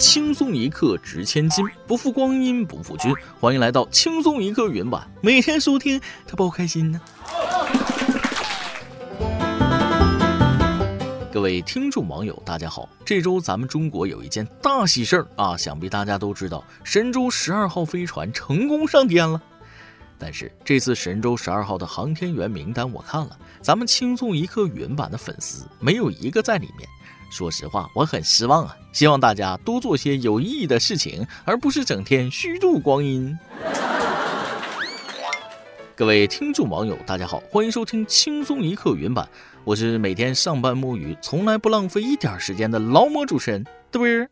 轻松一刻值千金，不负光阴不负君。欢迎来到轻松一刻云版，每天收听，他包开心呢。各位听众网友，大家好！这周咱们中国有一件大喜事儿啊，想必大家都知道，神舟十二号飞船成功上天了。但是这次神舟十二号的航天员名单我看了，咱们轻松一刻云版的粉丝没有一个在里面。说实话，我很失望啊！希望大家多做些有意义的事情，而不是整天虚度光阴。各位听众网友，大家好，欢迎收听轻松一刻云版，我是每天上班摸鱼，从来不浪费一点时间的劳模主持人，对不？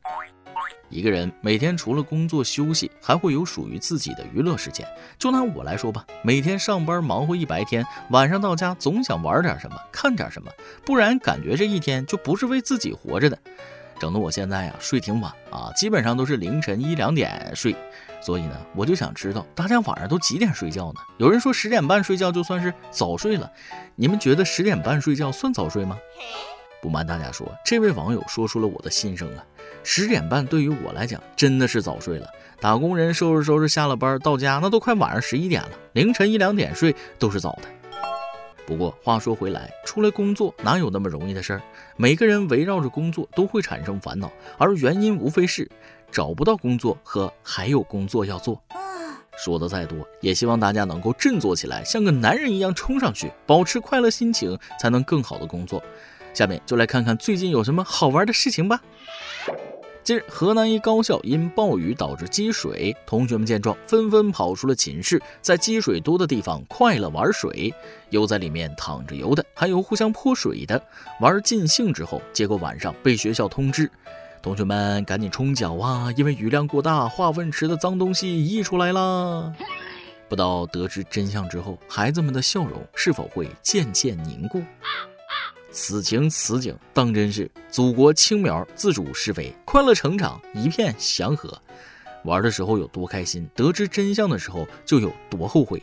一个人每天除了工作休息，还会有属于自己的娱乐时间。就拿我来说吧，每天上班忙活一白天，晚上到家总想玩点什么，看点什么，不然感觉这一天就不是为自己活着的。整得我现在呀睡挺晚啊，基本上都是凌晨一两点睡。所以呢，我就想知道大家晚上都几点睡觉呢？有人说十点半睡觉就算是早睡了，你们觉得十点半睡觉算早睡吗？不瞒大家说，这位网友说出了我的心声啊。十点半对于我来讲真的是早睡了。打工人收拾收拾下了班到家，那都快晚上十一点了。凌晨一两点睡都是早的。不过话说回来，出来工作哪有那么容易的事儿？每个人围绕着工作都会产生烦恼，而原因无非是找不到工作和还有工作要做。说的再多，也希望大家能够振作起来，像个男人一样冲上去，保持快乐心情，才能更好的工作。下面就来看看最近有什么好玩的事情吧。近日，河南一高校因暴雨导致积水，同学们见状纷纷跑出了寝室，在积水多的地方快乐玩水，有在里面躺着游的，还有互相泼水的。玩尽兴之后，结果晚上被学校通知，同学们赶紧冲脚啊！因为雨量过大，化粪池的脏东西溢出来了。不知道得知真相之后，孩子们的笑容是否会渐渐凝固？此情此景，当真是祖国青苗自主施肥，快乐成长，一片祥和。玩的时候有多开心，得知真相的时候就有多后悔。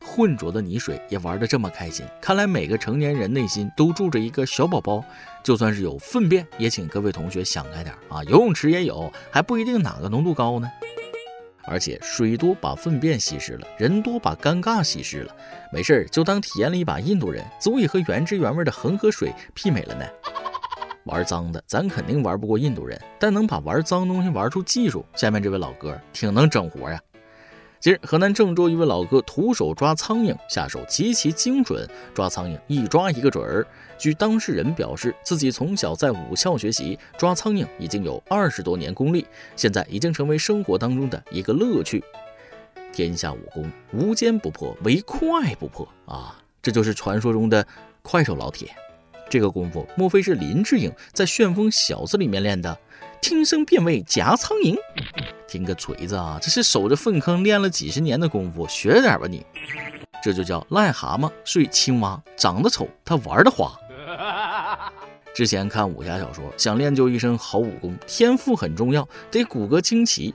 浑浊的泥水也玩得这么开心，看来每个成年人内心都住着一个小宝宝。就算是有粪便，也请各位同学想开点啊！游泳池也有，还不一定哪个浓度高呢。而且水多把粪便稀释了，人多把尴尬稀释了。没事儿就当体验了一把印度人，足以和原汁原味的恒河水媲美了呢。玩脏的，咱肯定玩不过印度人，但能把玩脏东西玩出技术，下面这位老哥挺能整活呀。近日，河南郑州一位老哥徒手抓苍蝇，下手极其精准，抓苍蝇一抓一个准儿。据当事人表示，自己从小在武校学习，抓苍蝇已经有二十多年功力，现在已经成为生活当中的一个乐趣。天下武功，无坚不破，唯快不破啊！这就是传说中的快手老铁。这个功夫，莫非是林志颖在《旋风小子》里面练的？听声辨位夹苍蝇，听个锤子啊！这是守着粪坑练了几十年的功夫，学着点吧你。这就叫癞蛤蟆睡青蛙，长得丑，他玩的花。之前看武侠小说，想练就一身好武功，天赋很重要，得骨骼惊奇。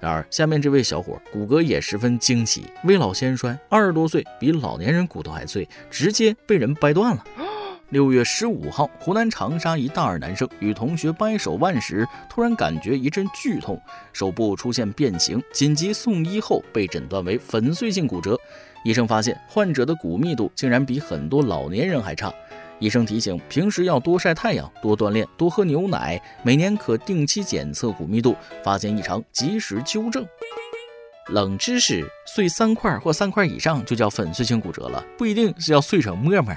然而下面这位小伙骨骼也十分惊奇，未老先衰，二十多岁比老年人骨头还脆，直接被人掰断了。六月十五号，湖南长沙一大二男生与同学掰手腕时，突然感觉一阵剧痛，手部出现变形，紧急送医后被诊断为粉碎性骨折。医生发现患者的骨密度竟然比很多老年人还差。医生提醒，平时要多晒太阳、多锻炼、多喝牛奶，每年可定期检测骨密度，发现异常及时纠正。冷知识：碎三块或三块以上就叫粉碎性骨折了，不一定是要碎成沫沫。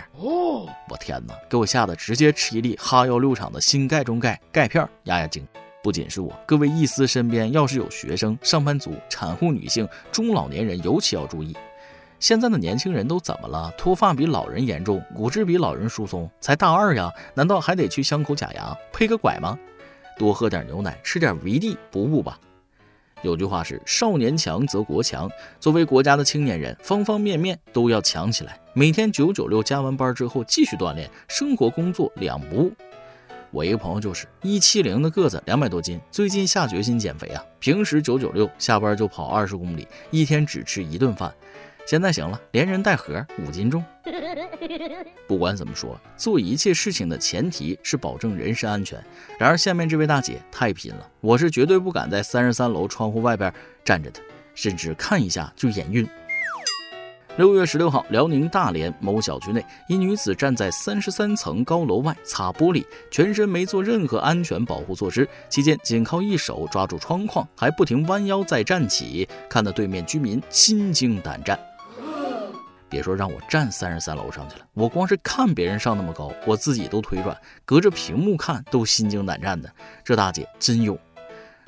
我天哪！给我吓得直接吃一粒哈药六厂的新钙中钙钙片压压惊。不仅是我，各位意思身边要是有学生、上班族、产后女性、中老年人，尤其要注意。现在的年轻人都怎么了？脱发比老人严重，骨质比老人疏松。才大二呀，难道还得去镶口假牙、配个拐吗？多喝点牛奶，吃点维 D 补补吧。有句话是“少年强则国强”，作为国家的青年人，方方面面都要强起来。每天九九六加完班之后继续锻炼，生活工作两不误。我一个朋友就是一七零的个子，两百多斤，最近下决心减肥啊。平时九九六，下班就跑二十公里，一天只吃一顿饭。现在行了，连人带盒五斤重。不管怎么说，做一切事情的前提是保证人身安全。然而下面这位大姐太拼了，我是绝对不敢在三十三楼窗户外边站着的，甚至看一下就眼晕。六月十六号，辽宁大连某小区内，一女子站在三十三层高楼外擦玻璃，全身没做任何安全保护措施，期间仅靠一手抓住窗框，还不停弯腰再站起，看得对面居民心惊胆战。别说让我站三十三楼上去了，我光是看别人上那么高，我自己都腿软，隔着屏幕看都心惊胆战的。这大姐真勇。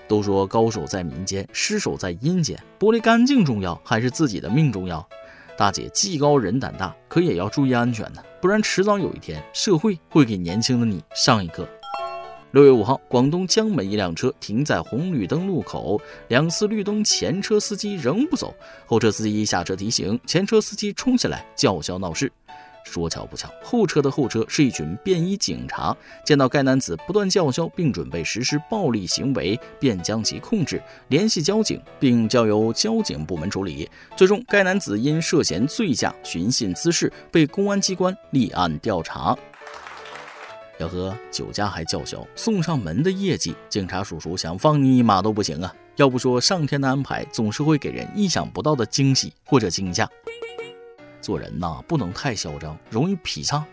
都说高手在民间，失手在阴间，玻璃干净重要还是自己的命重要？大姐技高人胆大，可也要注意安全呢，不然迟早有一天社会会给年轻的你上一课。六月五号，广东江门一辆车停在红绿灯路口，两次绿灯，前车司机仍不走，后车司机下车提醒，前车司机冲下来叫嚣闹事。说巧不巧，后车的后车是一群便衣警察，见到该男子不断叫嚣，并准备实施暴力行为，便将其控制，联系交警，并交由交警部门处理。最终，该男子因涉嫌醉驾、寻衅滋事，被公安机关立案调查。要喝酒驾还叫嚣，送上门的业绩，警察叔叔想放你一马都不行啊！要不说上天的安排总是会给人意想不到的惊喜或者惊吓。做人呐，不能太嚣张，容易劈叉。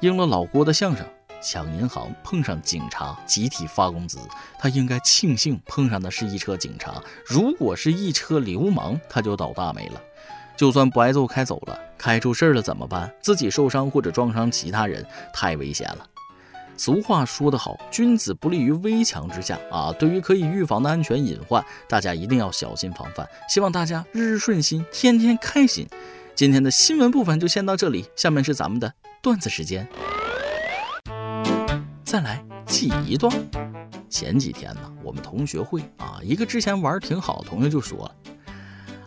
应了老郭的相声，抢银行碰上警察集体发工资，他应该庆幸碰上的是一车警察。如果是一车流氓，他就倒大霉了。就算不挨揍开走了，开出事儿了怎么办？自己受伤或者撞伤其他人，太危险了。俗话说得好，君子不立于危墙之下啊。对于可以预防的安全隐患，大家一定要小心防范。希望大家日日顺心，天天开心。今天的新闻部分就先到这里，下面是咱们的段子时间。再来记一段。前几天呢，我们同学会啊，一个之前玩挺好的同学就说了：“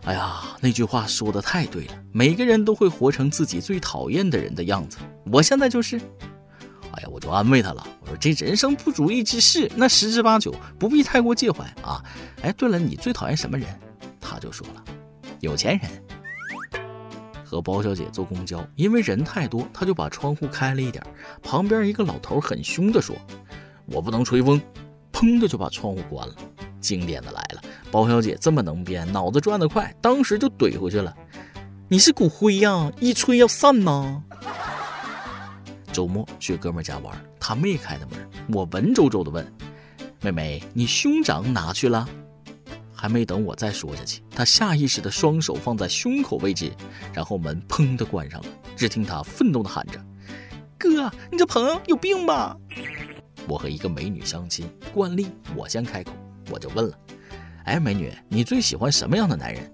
哎呀，那句话说的太对了，每个人都会活成自己最讨厌的人的样子。我现在就是。”哎，我就安慰他了，我说：“这人生不如意之事，那十之八九，不必太过介怀啊。”哎，对了，你最讨厌什么人？他就说了：“有钱人。”和包小姐坐公交，因为人太多，他就把窗户开了一点。旁边一个老头很凶地说：“我不能吹风。”砰的就把窗户关了。经典的来了，包小姐这么能编，脑子转得快，当时就怼回去了：“你是骨灰呀，一吹要散呐。”周末去哥们家玩，他没开的门，我文绉绉的问：“妹妹，你兄长哪去了？”还没等我再说下去，他下意识的双手放在胸口位置，然后门砰的关上了。只听他愤怒的喊着：“哥，你这朋友有病吧？”我和一个美女相亲，惯例我先开口，我就问了：“哎，美女，你最喜欢什么样的男人？”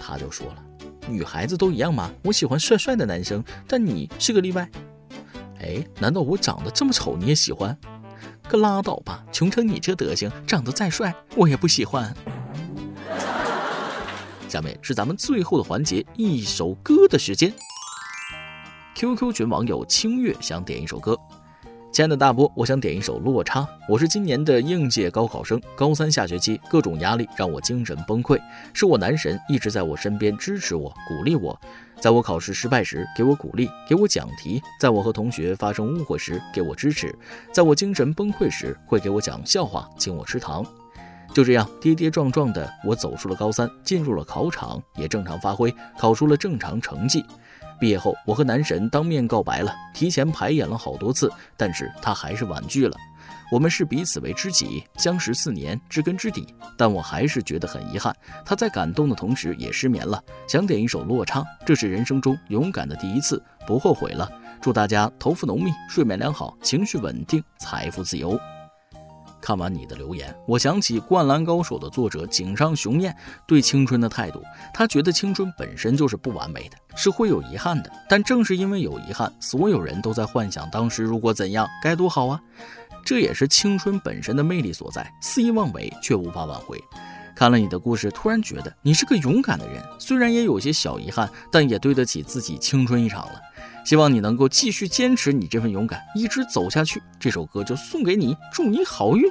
她就说了：“女孩子都一样嘛？我喜欢帅帅的男生，但你是个例外。”哎，难道我长得这么丑你也喜欢？可拉倒吧，穷成你这德行，长得再帅我也不喜欢。下面是咱们最后的环节，一首歌的时间。QQ 群网友清月想点一首歌。亲爱的大波，我想点一首《落差》。我是今年的应届高考生，高三下学期各种压力让我精神崩溃，是我男神一直在我身边支持我、鼓励我，在我考试失败时给我鼓励、给我讲题，在我和同学发生误会时给我支持，在我精神崩溃时会给我讲笑话、请我吃糖。就这样跌跌撞撞的，我走出了高三，进入了考场，也正常发挥，考出了正常成绩。毕业后，我和男神当面告白了，提前排演了好多次，但是他还是婉拒了。我们视彼此为知己，相识四年，知根知底，但我还是觉得很遗憾。他在感动的同时也失眠了，想点一首《落差》，这是人生中勇敢的第一次，不后悔了。祝大家头发浓密，睡眠良好，情绪稳定，财富自由。看完你的留言，我想起《灌篮高手》的作者井上雄彦对青春的态度。他觉得青春本身就是不完美的，是会有遗憾的。但正是因为有遗憾，所有人都在幻想当时如果怎样该多好啊！这也是青春本身的魅力所在，肆意妄为却无法挽回。看了你的故事，突然觉得你是个勇敢的人，虽然也有些小遗憾，但也对得起自己青春一场了。希望你能够继续坚持你这份勇敢，一直走下去。这首歌就送给你，祝你好运。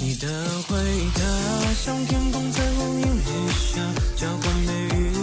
你的回答像天空彩虹映月下，交换美与